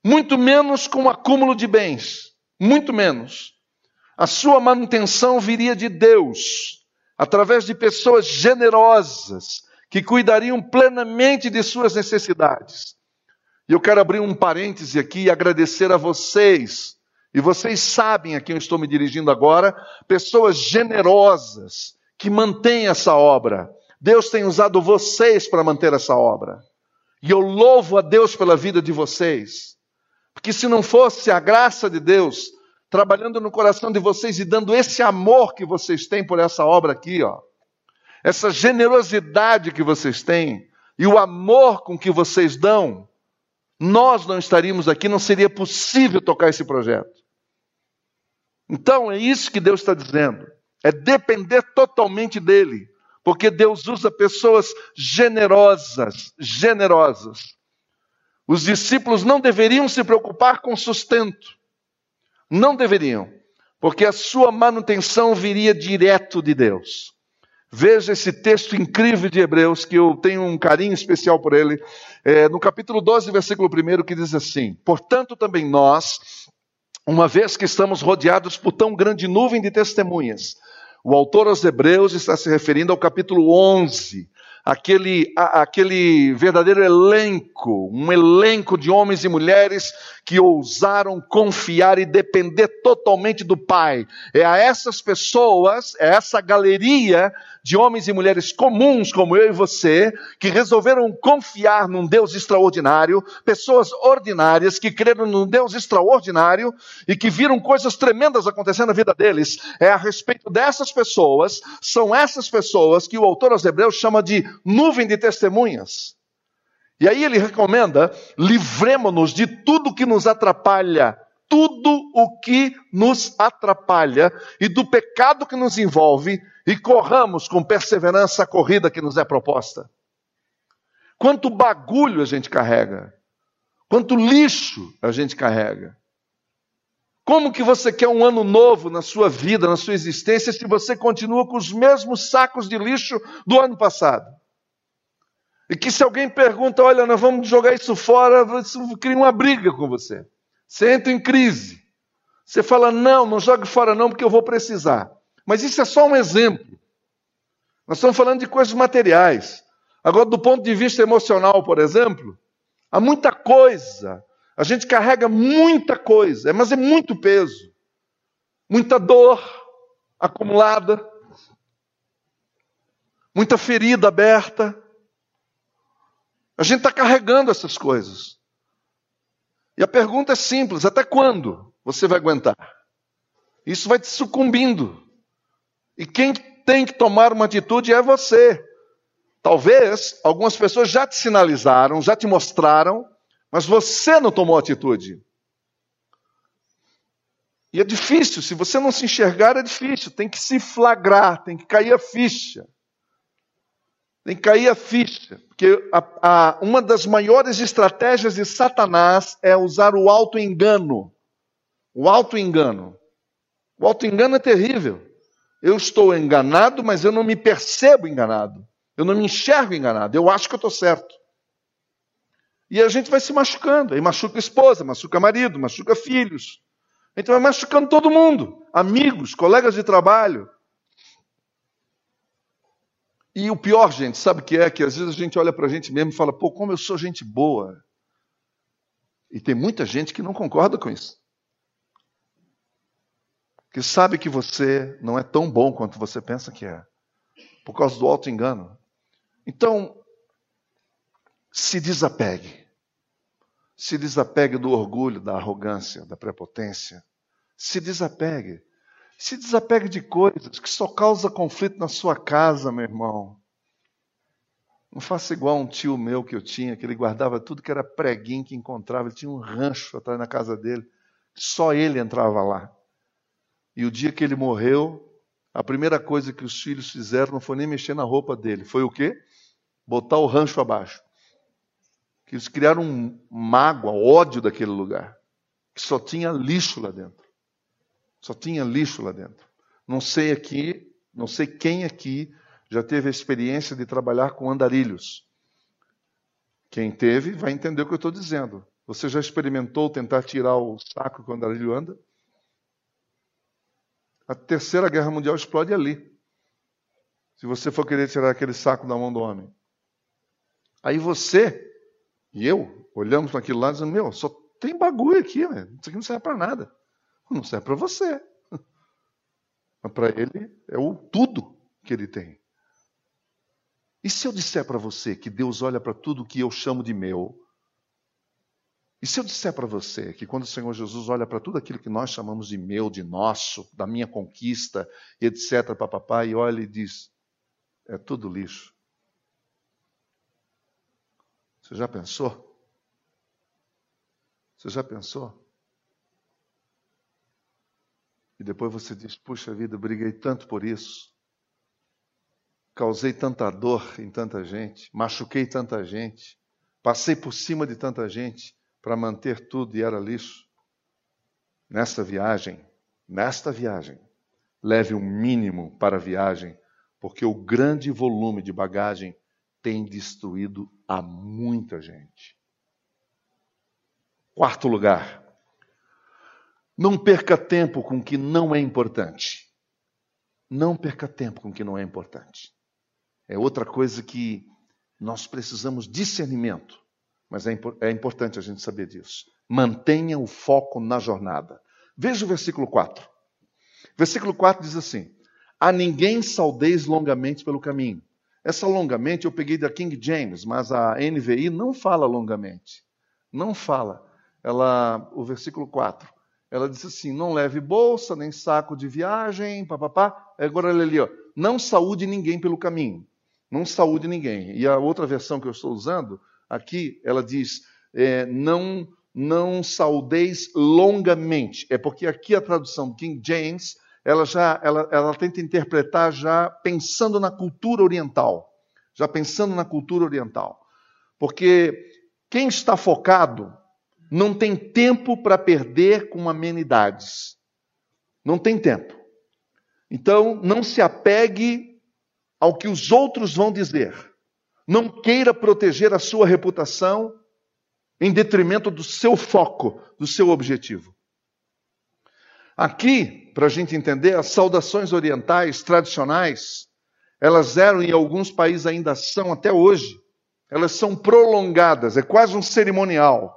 muito menos com o acúmulo de bens, muito menos. A sua manutenção viria de Deus, através de pessoas generosas, que cuidariam plenamente de suas necessidades. E eu quero abrir um parêntese aqui e agradecer a vocês, e vocês sabem a quem eu estou me dirigindo agora, pessoas generosas que mantêm essa obra. Deus tem usado vocês para manter essa obra. E eu louvo a Deus pela vida de vocês. Porque se não fosse a graça de Deus trabalhando no coração de vocês e dando esse amor que vocês têm por essa obra aqui, ó, essa generosidade que vocês têm e o amor com que vocês dão, nós não estaríamos aqui, não seria possível tocar esse projeto. Então é isso que Deus está dizendo. É depender totalmente dele. Porque Deus usa pessoas generosas, generosas. Os discípulos não deveriam se preocupar com sustento. Não deveriam. Porque a sua manutenção viria direto de Deus. Veja esse texto incrível de Hebreus, que eu tenho um carinho especial por ele, é, no capítulo 12, versículo 1, que diz assim: Portanto, também nós, uma vez que estamos rodeados por tão grande nuvem de testemunhas, o autor aos Hebreus está se referindo ao capítulo 11, aquele, a, aquele verdadeiro elenco, um elenco de homens e mulheres que ousaram confiar e depender totalmente do Pai. É a essas pessoas, é essa galeria de homens e mulheres comuns como eu e você, que resolveram confiar num Deus extraordinário, pessoas ordinárias que creram num Deus extraordinário e que viram coisas tremendas acontecendo na vida deles. É a respeito dessas pessoas, são essas pessoas que o autor aos Hebreus chama de nuvem de testemunhas. E aí ele recomenda: livremos-nos de tudo que nos atrapalha tudo o que nos atrapalha e do pecado que nos envolve e corramos com perseverança a corrida que nos é proposta. Quanto bagulho a gente carrega, quanto lixo a gente carrega. Como que você quer um ano novo na sua vida, na sua existência, se você continua com os mesmos sacos de lixo do ano passado? E que se alguém pergunta, olha, nós vamos jogar isso fora, isso cria uma briga com você. Você entra em crise. Você fala: não, não jogue fora, não, porque eu vou precisar. Mas isso é só um exemplo. Nós estamos falando de coisas materiais. Agora, do ponto de vista emocional, por exemplo, há muita coisa. A gente carrega muita coisa, mas é muito peso. Muita dor acumulada. Muita ferida aberta. A gente está carregando essas coisas. E a pergunta é simples: até quando você vai aguentar? Isso vai te sucumbindo. E quem tem que tomar uma atitude é você. Talvez algumas pessoas já te sinalizaram, já te mostraram, mas você não tomou atitude. E é difícil, se você não se enxergar, é difícil. Tem que se flagrar, tem que cair a ficha. Tem que cair a ficha. Porque a, a, uma das maiores estratégias de Satanás é usar o auto-engano. O auto-engano. O auto-engano é terrível. Eu estou enganado, mas eu não me percebo enganado. Eu não me enxergo enganado. Eu acho que eu estou certo. E a gente vai se machucando. Aí machuca esposa, machuca marido, machuca filhos. A gente vai machucando todo mundo. Amigos, colegas de trabalho. E o pior, gente, sabe o que é? Que às vezes a gente olha para a gente mesmo e fala, pô, como eu sou gente boa. E tem muita gente que não concorda com isso. Que sabe que você não é tão bom quanto você pensa que é. Por causa do auto-engano. Então, se desapegue. Se desapegue do orgulho, da arrogância, da prepotência. Se desapegue. Se desapegue de coisas que só causam conflito na sua casa, meu irmão. Não faça igual um tio meu que eu tinha, que ele guardava tudo que era preguinho que encontrava. Ele tinha um rancho atrás na casa dele. Só ele entrava lá. E o dia que ele morreu, a primeira coisa que os filhos fizeram não foi nem mexer na roupa dele. Foi o quê? Botar o rancho abaixo. Que eles criaram um mágoa, ódio daquele lugar. Que só tinha lixo lá dentro. Só tinha lixo lá dentro. Não sei aqui, não sei quem aqui já teve a experiência de trabalhar com andarilhos. Quem teve vai entender o que eu estou dizendo. Você já experimentou tentar tirar o saco que o andarilho anda? A terceira guerra mundial explode ali. Se você for querer tirar aquele saco da mão do homem. Aí você e eu olhamos para aquilo lá e dizendo: Meu, só tem bagulho aqui, velho. isso aqui não serve para nada. Não serve para você. Mas para ele é o tudo que ele tem. E se eu disser para você que Deus olha para tudo que eu chamo de meu? E se eu disser para você que quando o Senhor Jesus olha para tudo aquilo que nós chamamos de meu, de nosso, da minha conquista, etc., papapá, e olha e diz: é tudo lixo. Você já pensou? Você já pensou? E depois você diz: puxa vida, briguei tanto por isso, causei tanta dor em tanta gente, machuquei tanta gente, passei por cima de tanta gente para manter tudo e era lixo. Nesta viagem, nesta viagem, leve o mínimo para a viagem, porque o grande volume de bagagem tem destruído a muita gente. Quarto lugar, não perca tempo com o que não é importante. Não perca tempo com o que não é importante. É outra coisa que nós precisamos discernimento, mas é, é importante a gente saber disso. Mantenha o foco na jornada. Veja o versículo 4. Versículo 4 diz assim: A ninguém saudeis longamente pelo caminho. Essa longamente eu peguei da King James, mas a NVI não fala longamente. Não fala. Ela, o versículo 4. Ela disse assim: não leve bolsa, nem saco de viagem, papapá. Agora olha ali, ó, não saúde ninguém pelo caminho. Não saúde ninguém. E a outra versão que eu estou usando, aqui, ela diz: é, não, não saudeis longamente. É porque aqui a tradução King James, ela já ela, ela tenta interpretar já pensando na cultura oriental. Já pensando na cultura oriental. Porque quem está focado não tem tempo para perder com amenidades. Não tem tempo. Então, não se apegue ao que os outros vão dizer. Não queira proteger a sua reputação em detrimento do seu foco, do seu objetivo. Aqui, para a gente entender, as saudações orientais tradicionais, elas eram e alguns países ainda são até hoje, elas são prolongadas, é quase um cerimonial.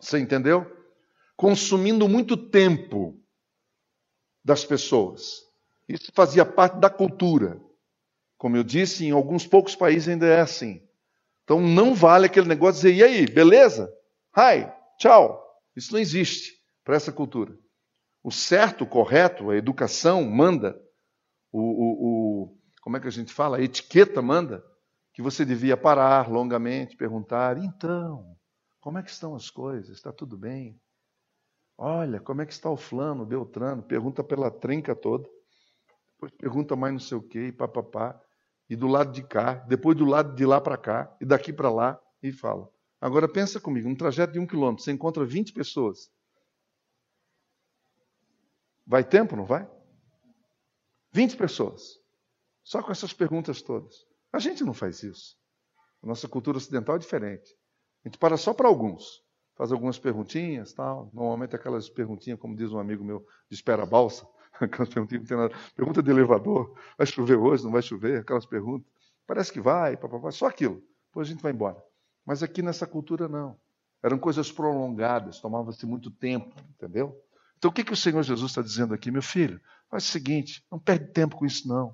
Você entendeu? Consumindo muito tempo das pessoas. Isso fazia parte da cultura. Como eu disse, em alguns poucos países ainda é assim. Então não vale aquele negócio de dizer, e aí, beleza? Hi, tchau. Isso não existe para essa cultura. O certo, o correto, a educação manda, o, o, o, como é que a gente fala? A etiqueta manda que você devia parar longamente, perguntar, então, como é que estão as coisas? Está tudo bem? Olha, como é que está o flano, o beltrano? Pergunta pela trinca toda. Depois pergunta mais não sei o quê, e papapá. E do lado de cá, depois do lado de lá para cá, e daqui para lá, e fala. Agora pensa comigo, um trajeto de um quilômetro, você encontra 20 pessoas. Vai tempo, não vai? 20 pessoas. Só com essas perguntas todas. A gente não faz isso. A nossa cultura ocidental é diferente. A gente para só para alguns. Faz algumas perguntinhas, tal. Normalmente aquelas perguntinhas, como diz um amigo meu, de espera balsa. Aquelas perguntinhas não tem nada. Pergunta de elevador. Vai chover hoje? Não vai chover? Aquelas perguntas. Parece que vai, papapá. Só aquilo. Depois a gente vai embora. Mas aqui nessa cultura não. Eram coisas prolongadas, tomava-se muito tempo, entendeu? Então o que, que o Senhor Jesus está dizendo aqui, meu filho? Faz o seguinte, não perde tempo com isso não.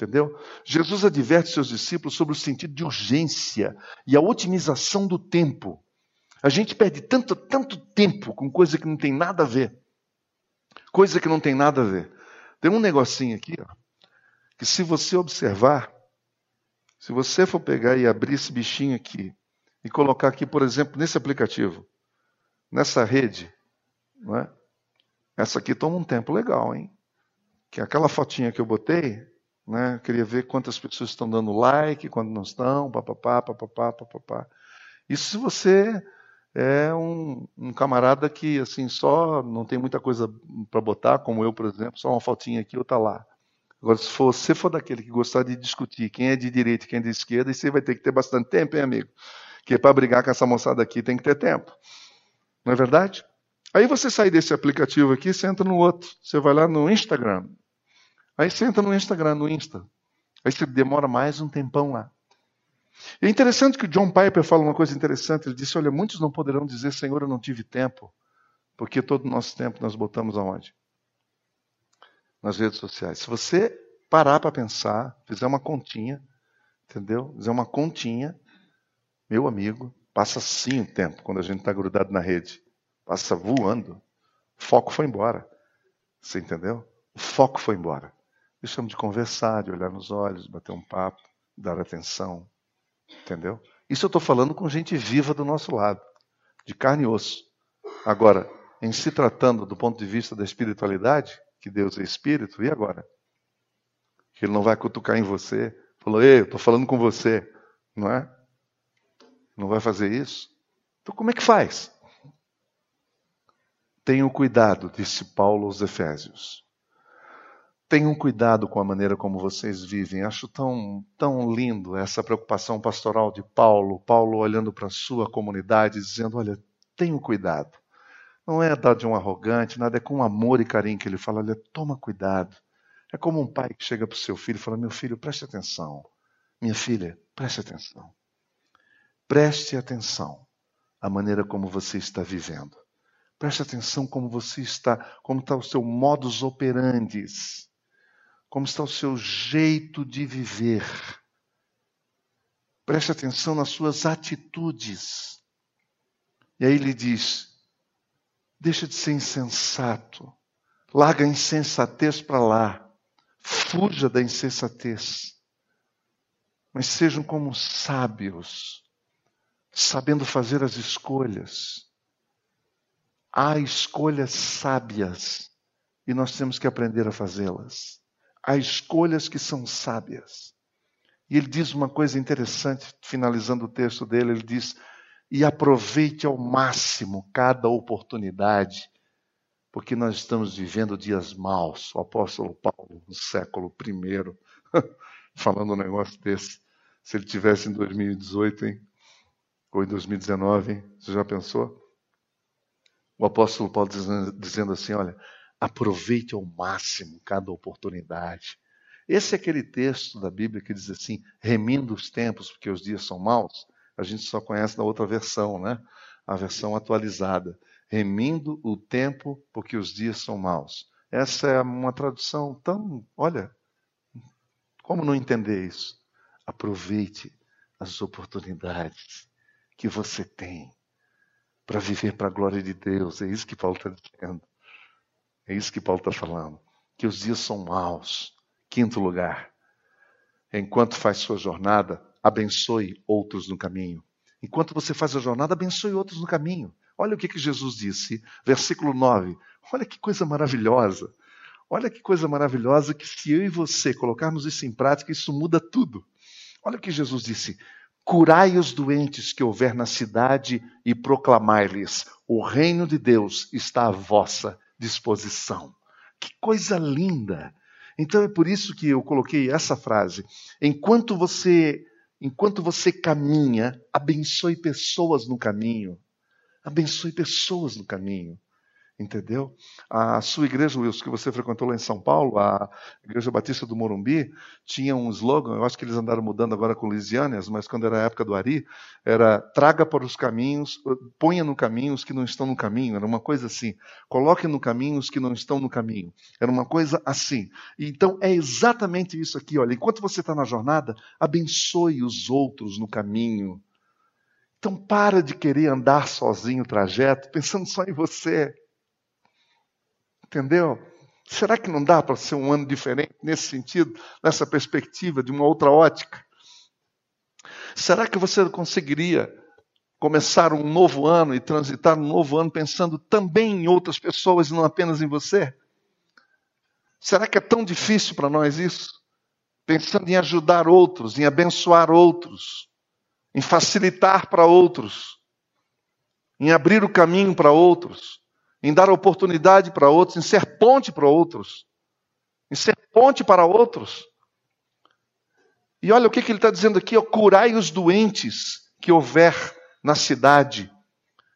Entendeu? Jesus adverte seus discípulos sobre o sentido de urgência e a otimização do tempo. A gente perde tanto, tanto tempo com coisa que não tem nada a ver. Coisa que não tem nada a ver. Tem um negocinho aqui, ó, que se você observar, se você for pegar e abrir esse bichinho aqui e colocar aqui, por exemplo, nesse aplicativo, nessa rede, não é? essa aqui toma um tempo legal, hein? Que aquela fotinha que eu botei, né? Queria ver quantas pessoas estão dando like, quantas não estão, papapá, papapá, papapá. Isso se você é um, um, camarada que assim só não tem muita coisa para botar, como eu, por exemplo, só uma fotinha aqui ou tá lá. Agora, se você for daquele que gostar de discutir quem é de direita e quem é de esquerda, você vai ter que ter bastante tempo, hein, amigo? Que para brigar com essa moçada aqui tem que ter tempo. Não é verdade? Aí você sai desse aplicativo aqui, você entra no outro. Você vai lá no Instagram. Aí você entra no Instagram, no Insta. Aí você demora mais um tempão lá. É interessante que o John Piper fala uma coisa interessante. Ele disse: Olha, muitos não poderão dizer, Senhor, eu não tive tempo, porque todo o nosso tempo nós botamos aonde? Nas redes sociais. Se você parar para pensar, fizer uma continha, entendeu? Fizer uma continha, meu amigo, passa sim o tempo quando a gente está grudado na rede. Passa voando. O foco foi embora. Você entendeu? O foco foi embora. Deixamos de conversar, de olhar nos olhos, bater um papo, dar atenção. Entendeu? Isso eu estou falando com gente viva do nosso lado. de carne e osso. Agora, em se tratando do ponto de vista da espiritualidade, que Deus é espírito, e agora? Que ele não vai cutucar em você, falou, ei, eu estou falando com você, não é? Não vai fazer isso? Então como é que faz? Tenham cuidado, disse Paulo aos Efésios. Tenham cuidado com a maneira como vocês vivem. Acho tão, tão lindo essa preocupação pastoral de Paulo. Paulo olhando para a sua comunidade, dizendo: Olha, tenham cuidado. Não é dar de um arrogante, nada, é com amor e carinho que ele fala: Olha, toma cuidado. É como um pai que chega para o seu filho e fala: Meu filho, preste atenção. Minha filha, preste atenção. Preste atenção à maneira como você está vivendo. Preste atenção como você está, como está o seu modus operandi como está o seu jeito de viver. Preste atenção nas suas atitudes. E aí ele diz: deixa de ser insensato, larga a insensatez para lá, fuja da insensatez, mas sejam como sábios, sabendo fazer as escolhas. Há escolhas sábias e nós temos que aprender a fazê-las há escolhas que são sábias. E ele diz uma coisa interessante, finalizando o texto dele, ele diz: e aproveite ao máximo cada oportunidade, porque nós estamos vivendo dias maus. O apóstolo Paulo, no século I, falando um negócio desse. Se ele tivesse em 2018, hein? ou em 2019, hein? você já pensou? O apóstolo Paulo dizendo, assim: olha, Aproveite ao máximo cada oportunidade. Esse é aquele texto da Bíblia que diz assim: remindo os tempos, porque os dias são maus. A gente só conhece na outra versão, né? A versão atualizada. Remindo o tempo, porque os dias são maus. Essa é uma tradução tão. Olha, como não entender isso? Aproveite as oportunidades que você tem para viver para a glória de Deus. É isso que Paulo está dizendo. É isso que Paulo está falando. Que os dias são maus. Quinto lugar. Enquanto faz sua jornada, abençoe outros no caminho. Enquanto você faz a jornada, abençoe outros no caminho. Olha o que, que Jesus disse, versículo 9. Olha que coisa maravilhosa. Olha que coisa maravilhosa que se eu e você colocarmos isso em prática, isso muda tudo. Olha o que Jesus disse: Curai os doentes que houver na cidade e proclamai-lhes: o reino de Deus está à vossa disposição. Que coisa linda! Então é por isso que eu coloquei essa frase. Enquanto você, enquanto você caminha, abençoe pessoas no caminho. Abençoe pessoas no caminho. Entendeu? A sua igreja, Wilson, que você frequentou lá em São Paulo, a Igreja Batista do Morumbi, tinha um slogan, eu acho que eles andaram mudando agora com Lisiânias, mas quando era a época do Ari, era traga para os caminhos, ponha no caminho os que não estão no caminho, era uma coisa assim. Coloque no caminho os que não estão no caminho. Era uma coisa assim. Então é exatamente isso aqui, olha, enquanto você está na jornada, abençoe os outros no caminho. Então para de querer andar sozinho o trajeto, pensando só em você. Entendeu? Será que não dá para ser um ano diferente nesse sentido, nessa perspectiva, de uma outra ótica? Será que você conseguiria começar um novo ano e transitar um novo ano pensando também em outras pessoas e não apenas em você? Será que é tão difícil para nós isso? Pensando em ajudar outros, em abençoar outros, em facilitar para outros, em abrir o caminho para outros em dar oportunidade para outros, em ser ponte para outros, em ser ponte para outros. E olha o que, que ele está dizendo aqui: ó, curai os doentes que houver na cidade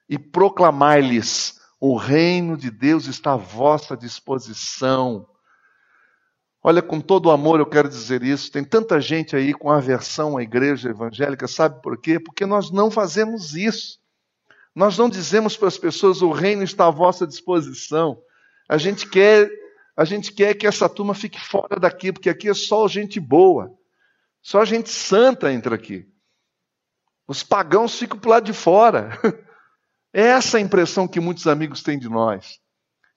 e proclamai-lhes: o reino de Deus está à vossa disposição. Olha, com todo o amor eu quero dizer isso. Tem tanta gente aí com aversão à igreja evangélica, sabe por quê? Porque nós não fazemos isso. Nós não dizemos para as pessoas o reino está à vossa disposição. A gente quer, a gente quer que essa turma fique fora daqui, porque aqui é só gente boa. Só gente santa entra aqui. Os pagãos ficam para lado de fora. É essa a impressão que muitos amigos têm de nós,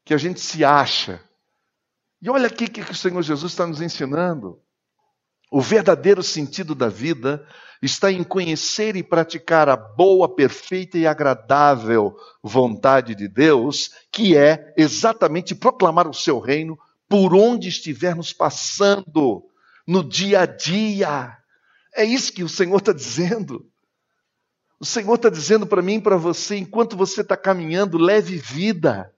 que a gente se acha. E olha aqui que o Senhor Jesus está nos ensinando. O verdadeiro sentido da vida está em conhecer e praticar a boa, perfeita e agradável vontade de Deus, que é exatamente proclamar o seu reino por onde estivermos passando, no dia a dia. É isso que o Senhor está dizendo. O Senhor está dizendo para mim e para você: enquanto você está caminhando, leve vida.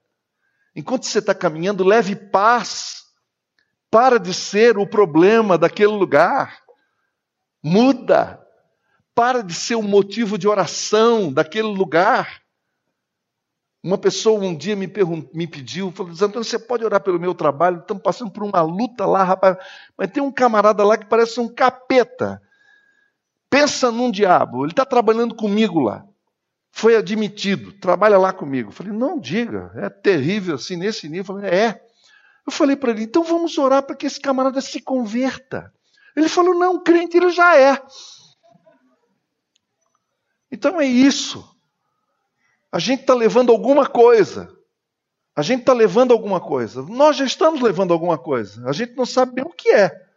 Enquanto você está caminhando, leve paz. Para de ser o problema daquele lugar. Muda. Para de ser o motivo de oração daquele lugar. Uma pessoa um dia me, me pediu, falou, Antônio, você pode orar pelo meu trabalho? Estamos passando por uma luta lá, rapaz. Mas tem um camarada lá que parece um capeta. Pensa num diabo, ele está trabalhando comigo lá. Foi admitido, trabalha lá comigo. falei, não diga, é terrível assim, nesse nível. falei, é. Eu falei para ele, então vamos orar para que esse camarada se converta. Ele falou, não, crente ele já é. Então é isso. A gente está levando alguma coisa. A gente está levando alguma coisa. Nós já estamos levando alguma coisa. A gente não sabe bem o que é.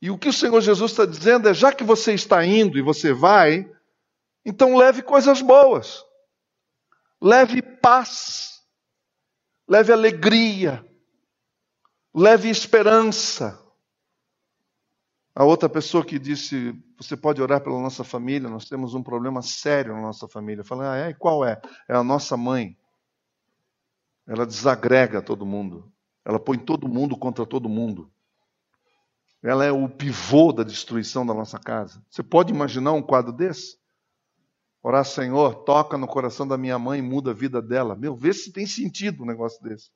E o que o Senhor Jesus está dizendo é: já que você está indo e você vai, então leve coisas boas, leve paz, leve alegria, leve esperança. A outra pessoa que disse: Você pode orar pela nossa família, nós temos um problema sério na nossa família. Eu falei: Ah, é? E qual é? É a nossa mãe. Ela desagrega todo mundo. Ela põe todo mundo contra todo mundo. Ela é o pivô da destruição da nossa casa. Você pode imaginar um quadro desse? Orar, Senhor, toca no coração da minha mãe e muda a vida dela. Meu, vê se tem sentido um negócio desse.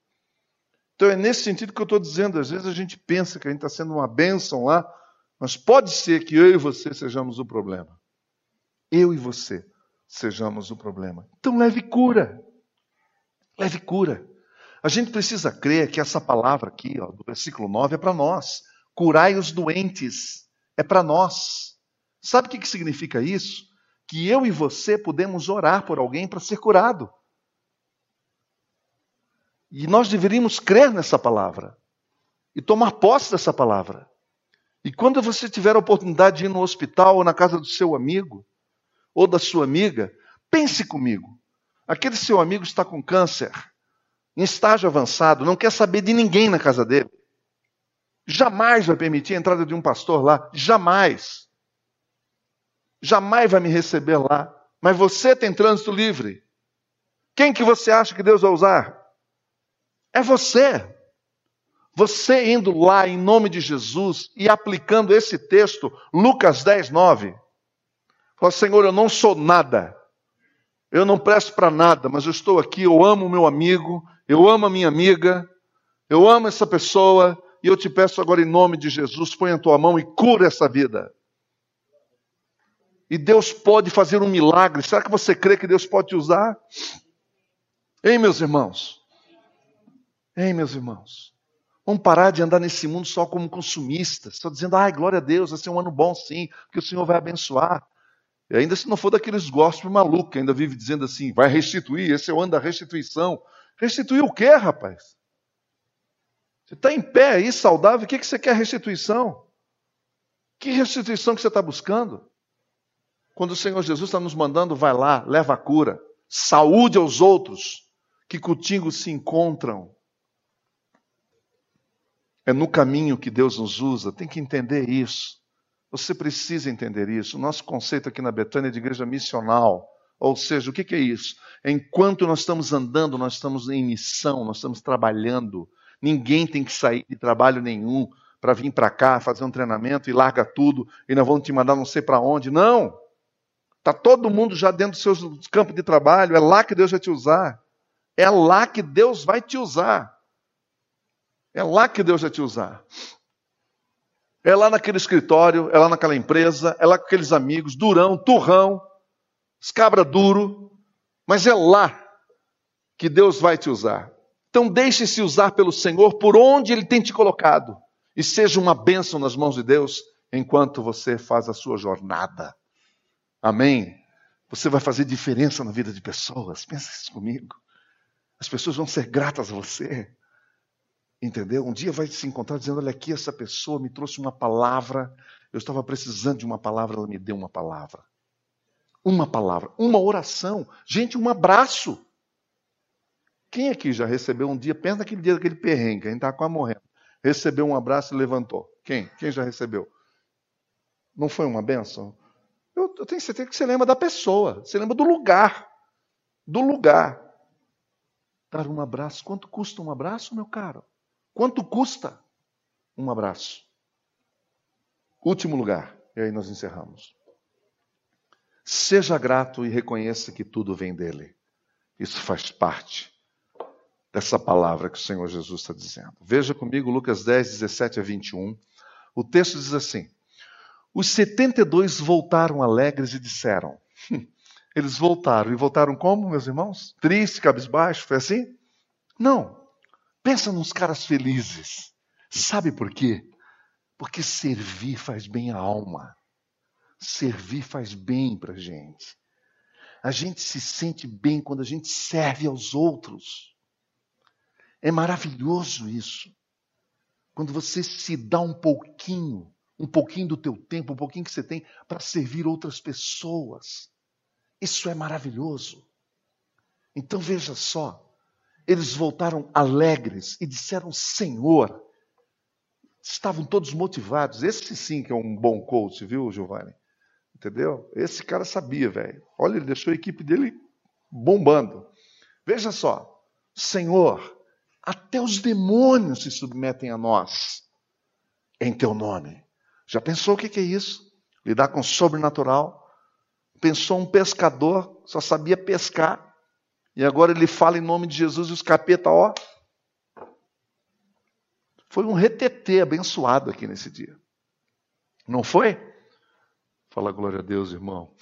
Então é nesse sentido que eu estou dizendo. Às vezes a gente pensa que a gente está sendo uma bênção lá, mas pode ser que eu e você sejamos o problema. Eu e você sejamos o problema. Então leve cura. Leve cura. A gente precisa crer que essa palavra aqui, ó, do versículo 9, é para nós. Curai os doentes. É para nós. Sabe o que significa isso? Que eu e você podemos orar por alguém para ser curado. E nós deveríamos crer nessa palavra e tomar posse dessa palavra. E quando você tiver a oportunidade de ir no hospital ou na casa do seu amigo ou da sua amiga, pense comigo. Aquele seu amigo está com câncer, em estágio avançado, não quer saber de ninguém na casa dele. Jamais vai permitir a entrada de um pastor lá. Jamais. Jamais vai me receber lá. Mas você tem trânsito livre. Quem que você acha que Deus vai usar? É você. Você indo lá em nome de Jesus e aplicando esse texto, Lucas 10, 9. Fala, Senhor, eu não sou nada. Eu não presto para nada, mas eu estou aqui, eu amo o meu amigo, eu amo a minha amiga, eu amo essa pessoa, e eu te peço agora, em nome de Jesus, põe a tua mão e cura essa vida. E Deus pode fazer um milagre. Será que você crê que Deus pode te usar? Ei, meus irmãos. Ei, meus irmãos. Vamos parar de andar nesse mundo só como consumistas, só dizendo, ai, glória a Deus, vai ser um ano bom sim, porque o Senhor vai abençoar. E ainda se não for daqueles gospel malucos, ainda vive dizendo assim, vai restituir, esse é o ano da restituição. Restituir o quê, rapaz? Você está em pé aí, saudável, o que, que você quer restituição? Que restituição que você está buscando? Quando o Senhor Jesus está nos mandando, vai lá, leva a cura, saúde aos outros que contigo se encontram. É no caminho que Deus nos usa, tem que entender isso. Você precisa entender isso. O nosso conceito aqui na Betânia é de igreja missional. Ou seja, o que é isso? Enquanto nós estamos andando, nós estamos em missão, nós estamos trabalhando, Ninguém tem que sair de trabalho nenhum para vir para cá fazer um treinamento e larga tudo e nós vamos te mandar não sei para onde. Não. Está todo mundo já dentro dos seus campos de trabalho. É lá que Deus vai te usar. É lá que Deus vai te usar. É lá que Deus vai te usar. É lá naquele escritório, é lá naquela empresa, é lá com aqueles amigos, durão, turrão, escabra duro, mas é lá que Deus vai te usar. Então deixe-se usar pelo Senhor por onde Ele tem te colocado e seja uma bênção nas mãos de Deus enquanto você faz a sua jornada. Amém? Você vai fazer diferença na vida de pessoas. Pensa isso comigo. As pessoas vão ser gratas a você. Entendeu? Um dia vai se encontrar dizendo: Olha aqui, essa pessoa me trouxe uma palavra. Eu estava precisando de uma palavra, ela me deu uma palavra. Uma palavra, uma oração. Gente, um abraço. Quem aqui já recebeu um dia, pensa naquele dia daquele perrengue, a gente está quase morrendo. Recebeu um abraço e levantou. Quem? Quem já recebeu? Não foi uma benção? Eu, eu tenho certeza que você lembra da pessoa, você lembra do lugar. Do lugar. Dar um abraço. Quanto custa um abraço, meu caro? Quanto custa um abraço? Último lugar, e aí nós encerramos. Seja grato e reconheça que tudo vem dele. Isso faz parte dessa palavra que o Senhor Jesus está dizendo. Veja comigo Lucas 10, 17 a 21. O texto diz assim: Os 72 voltaram alegres e disseram. Hum, eles voltaram. E voltaram como, meus irmãos? Triste, cabisbaixo? Foi assim? Não. Pensa nos caras felizes. Sabe por quê? Porque servir faz bem à alma. Servir faz bem para a gente. A gente se sente bem quando a gente serve aos outros. É maravilhoso isso. Quando você se dá um pouquinho, um pouquinho do teu tempo, um pouquinho que você tem para servir outras pessoas. Isso é maravilhoso. Então veja só, eles voltaram alegres e disseram: Senhor. Estavam todos motivados. Esse sim que é um bom coach, viu, Giovanni? Entendeu? Esse cara sabia, velho. Olha, ele deixou a equipe dele bombando. Veja só, Senhor, até os demônios se submetem a nós em teu nome. Já pensou o que é isso? Lidar com o sobrenatural? Pensou um pescador, só sabia pescar, e agora ele fala em nome de Jesus e os capeta, ó. Foi um retetê abençoado aqui nesse dia. Não foi? Fala glória a Deus, irmão.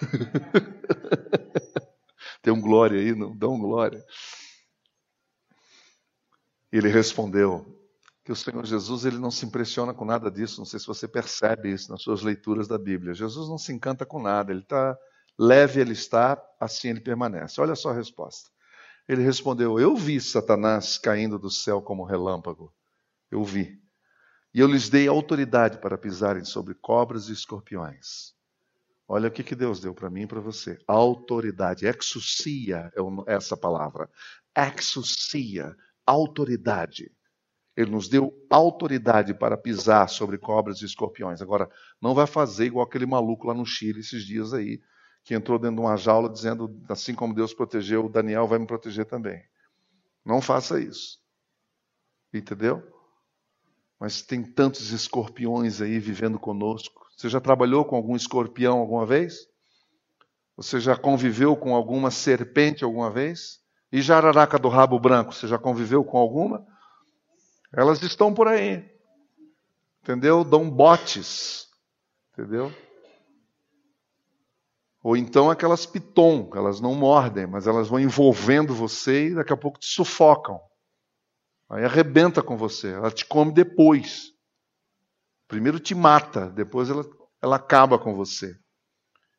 Tem um glória aí, não? Dá um glória. Ele respondeu que o Senhor Jesus ele não se impressiona com nada disso. Não sei se você percebe isso nas suas leituras da Bíblia. Jesus não se encanta com nada. Ele está leve ele está, assim ele permanece. Olha só a resposta. Ele respondeu: Eu vi Satanás caindo do céu como relâmpago. Eu vi. E eu lhes dei autoridade para pisarem sobre cobras e escorpiões. Olha o que, que Deus deu para mim e para você. Autoridade. Exucia é essa palavra. Exucia. Autoridade. Ele nos deu autoridade para pisar sobre cobras e escorpiões. Agora, não vai fazer igual aquele maluco lá no Chile esses dias aí, que entrou dentro de uma jaula dizendo: assim como Deus protegeu Daniel, vai me proteger também. Não faça isso. Entendeu? Mas tem tantos escorpiões aí vivendo conosco. Você já trabalhou com algum escorpião alguma vez? Você já conviveu com alguma serpente alguma vez? E jararaca do rabo branco, você já conviveu com alguma? Elas estão por aí. Entendeu? Dão botes. Entendeu? Ou então aquelas piton, elas não mordem, mas elas vão envolvendo você e daqui a pouco te sufocam. Aí arrebenta com você, ela te come depois. Primeiro te mata, depois ela, ela acaba com você.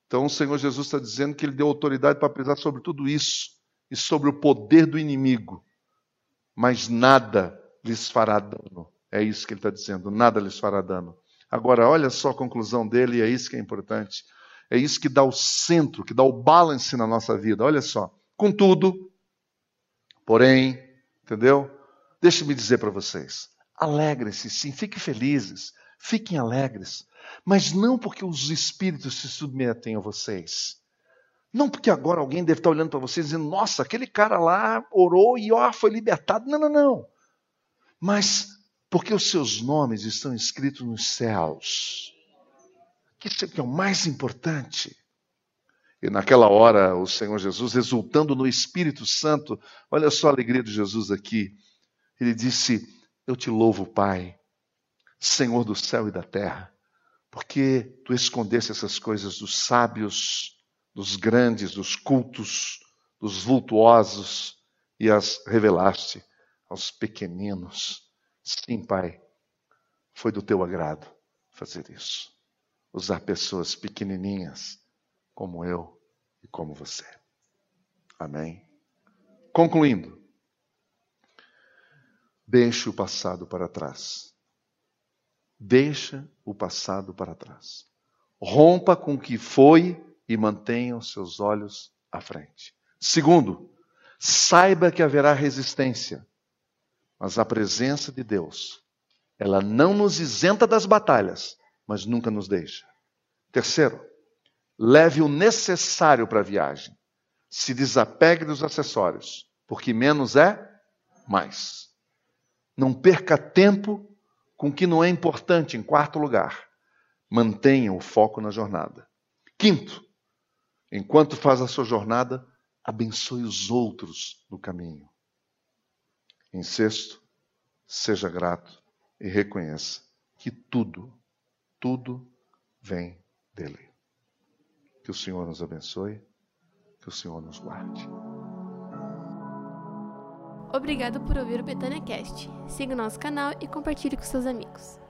Então o Senhor Jesus está dizendo que Ele deu autoridade para pisar sobre tudo isso e sobre o poder do inimigo. Mas nada lhes fará dano. É isso que Ele está dizendo, nada lhes fará dano. Agora, olha só a conclusão dele, e é isso que é importante. É isso que dá o centro, que dá o balance na nossa vida. Olha só. Contudo, porém, entendeu? Deixe-me dizer para vocês: alegrem-se, sim, fiquem felizes, fiquem alegres, mas não porque os espíritos se submetem a vocês. Não porque agora alguém deve estar olhando para vocês dizendo, nossa, aquele cara lá orou e ó, foi libertado. Não, não, não. Mas porque os seus nomes estão escritos nos céus que isso é o mais importante. E naquela hora, o Senhor Jesus, exultando no Espírito Santo, olha só a alegria de Jesus aqui. Ele disse: Eu te louvo, Pai, Senhor do céu e da terra, porque tu escondeste essas coisas dos sábios, dos grandes, dos cultos, dos vultuosos e as revelaste aos pequeninos. Sim, Pai, foi do teu agrado fazer isso usar pessoas pequenininhas como eu e como você. Amém? Concluindo, Deixe o passado para trás. Deixa o passado para trás. Rompa com o que foi e mantenha os seus olhos à frente. Segundo, saiba que haverá resistência, mas a presença de Deus, ela não nos isenta das batalhas, mas nunca nos deixa. Terceiro, leve o necessário para a viagem. Se desapegue dos acessórios, porque menos é mais. Não perca tempo com o que não é importante. Em quarto lugar, mantenha o foco na jornada. Quinto, enquanto faz a sua jornada, abençoe os outros no caminho. Em sexto, seja grato e reconheça que tudo, tudo vem dele. Que o Senhor nos abençoe, que o Senhor nos guarde. Obrigado por ouvir o Betânia Cast. Siga o nosso canal e compartilhe com seus amigos.